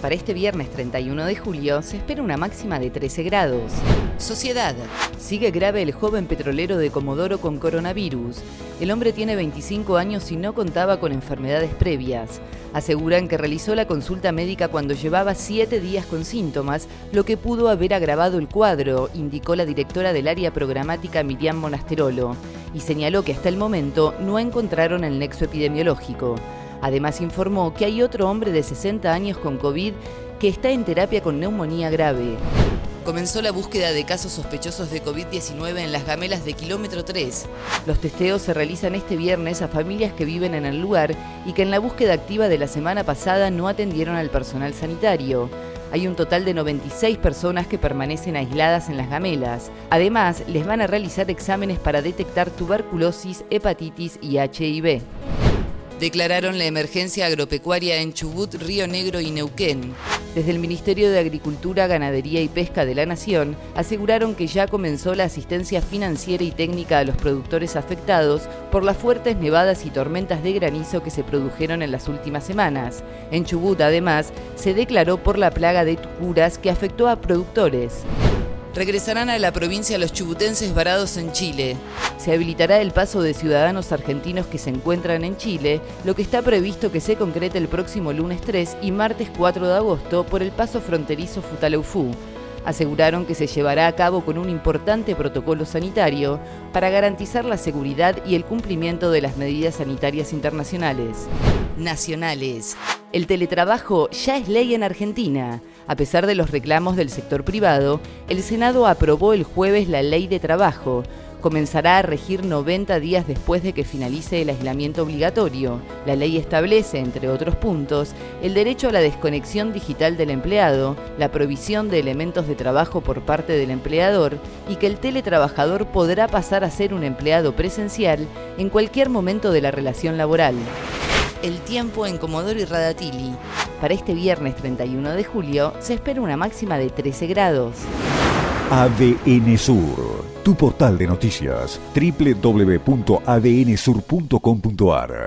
Para este viernes 31 de julio se espera una máxima de 13 grados. Sociedad. Sigue grave el joven petrolero de Comodoro con coronavirus. El hombre tiene 25 años y no contaba con enfermedades previas. Aseguran que realizó la consulta médica cuando llevaba 7 días con síntomas, lo que pudo haber agravado el cuadro, indicó la directora del área programática Miriam Monasterolo, y señaló que hasta el momento no encontraron el nexo epidemiológico. Además informó que hay otro hombre de 60 años con COVID que está en terapia con neumonía grave. Comenzó la búsqueda de casos sospechosos de COVID-19 en las gamelas de kilómetro 3. Los testeos se realizan este viernes a familias que viven en el lugar y que en la búsqueda activa de la semana pasada no atendieron al personal sanitario. Hay un total de 96 personas que permanecen aisladas en las gamelas. Además, les van a realizar exámenes para detectar tuberculosis, hepatitis y HIV declararon la emergencia agropecuaria en Chubut, Río Negro y Neuquén. Desde el Ministerio de Agricultura, Ganadería y Pesca de la Nación aseguraron que ya comenzó la asistencia financiera y técnica a los productores afectados por las fuertes nevadas y tormentas de granizo que se produjeron en las últimas semanas. En Chubut, además, se declaró por la plaga de tucuras que afectó a productores regresarán a la provincia los chubutenses varados en Chile. Se habilitará el paso de ciudadanos argentinos que se encuentran en Chile, lo que está previsto que se concrete el próximo lunes 3 y martes 4 de agosto por el paso fronterizo Futaleufú. Aseguraron que se llevará a cabo con un importante protocolo sanitario para garantizar la seguridad y el cumplimiento de las medidas sanitarias internacionales. Nacionales. El teletrabajo ya es ley en Argentina. A pesar de los reclamos del sector privado, el Senado aprobó el jueves la ley de trabajo. Comenzará a regir 90 días después de que finalice el aislamiento obligatorio. La ley establece, entre otros puntos, el derecho a la desconexión digital del empleado, la provisión de elementos de trabajo por parte del empleador y que el teletrabajador podrá pasar a ser un empleado presencial en cualquier momento de la relación laboral. El tiempo en Comodoro y Radatili. Para este viernes 31 de julio se espera una máxima de 13 grados. ADN Sur, tu portal de noticias, www.adnsur.com.ar